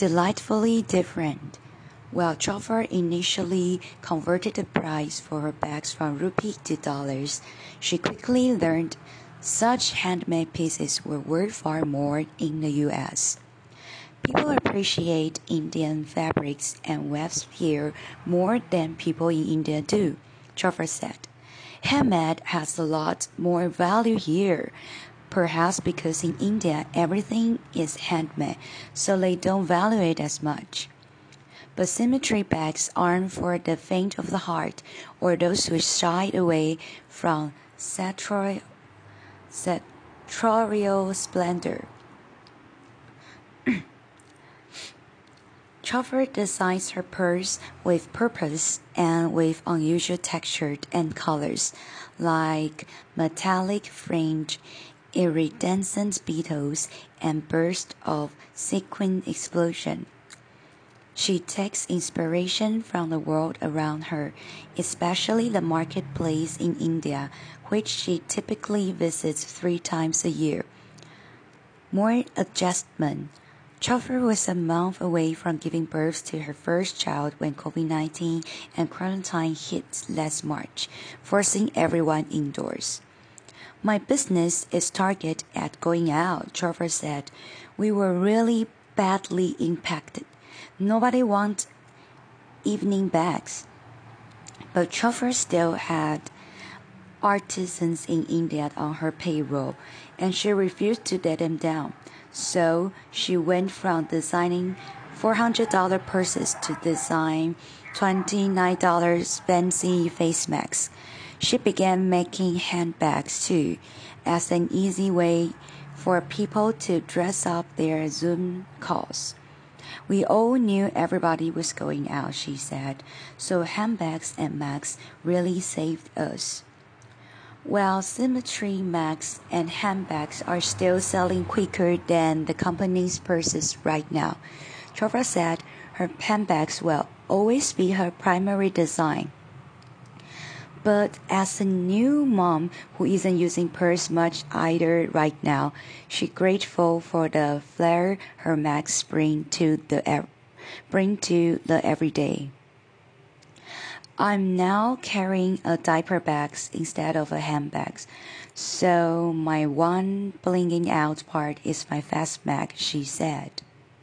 delightfully different. While Joffre initially converted the price for her bags from rupee to dollars, she quickly learned such handmade pieces were worth far more in the US. People appreciate Indian fabrics and webs here more than people in India do, Joffre said. Handmade has a lot more value here, perhaps because in India everything is handmade, so they don't value it as much. But symmetry bags aren't for the faint of the heart or those who shy away from sartorial, splendor. Joffre designs her purse with purpose and with unusual texture and colors, like metallic fringe, iridescent beetles, and bursts of sequin explosion. She takes inspiration from the world around her, especially the marketplace in India, which she typically visits three times a year. More adjustment. Joffre was a month away from giving birth to her first child when COVID 19 and quarantine hit last March, forcing everyone indoors. My business is targeted at going out, Joffre said. We were really badly impacted. Nobody wants evening bags. But Joffre still had artisans in India on her payroll, and she refused to let them down. So she went from designing $400 purses to design $29 fancy face masks. She began making handbags too, as an easy way for people to dress up their Zoom calls. We all knew everybody was going out, she said, so handbags and mags really saved us. While Symmetry mags and handbags are still selling quicker than the company's purses right now. Joffre said her handbags will always be her primary design. But as a new mom who isn't using purse much either right now, she's grateful for the flair her mags bring to the bring to the everyday. I'm now carrying a diaper bag instead of a handbag, so my one blinging out part is my fast bag, she said.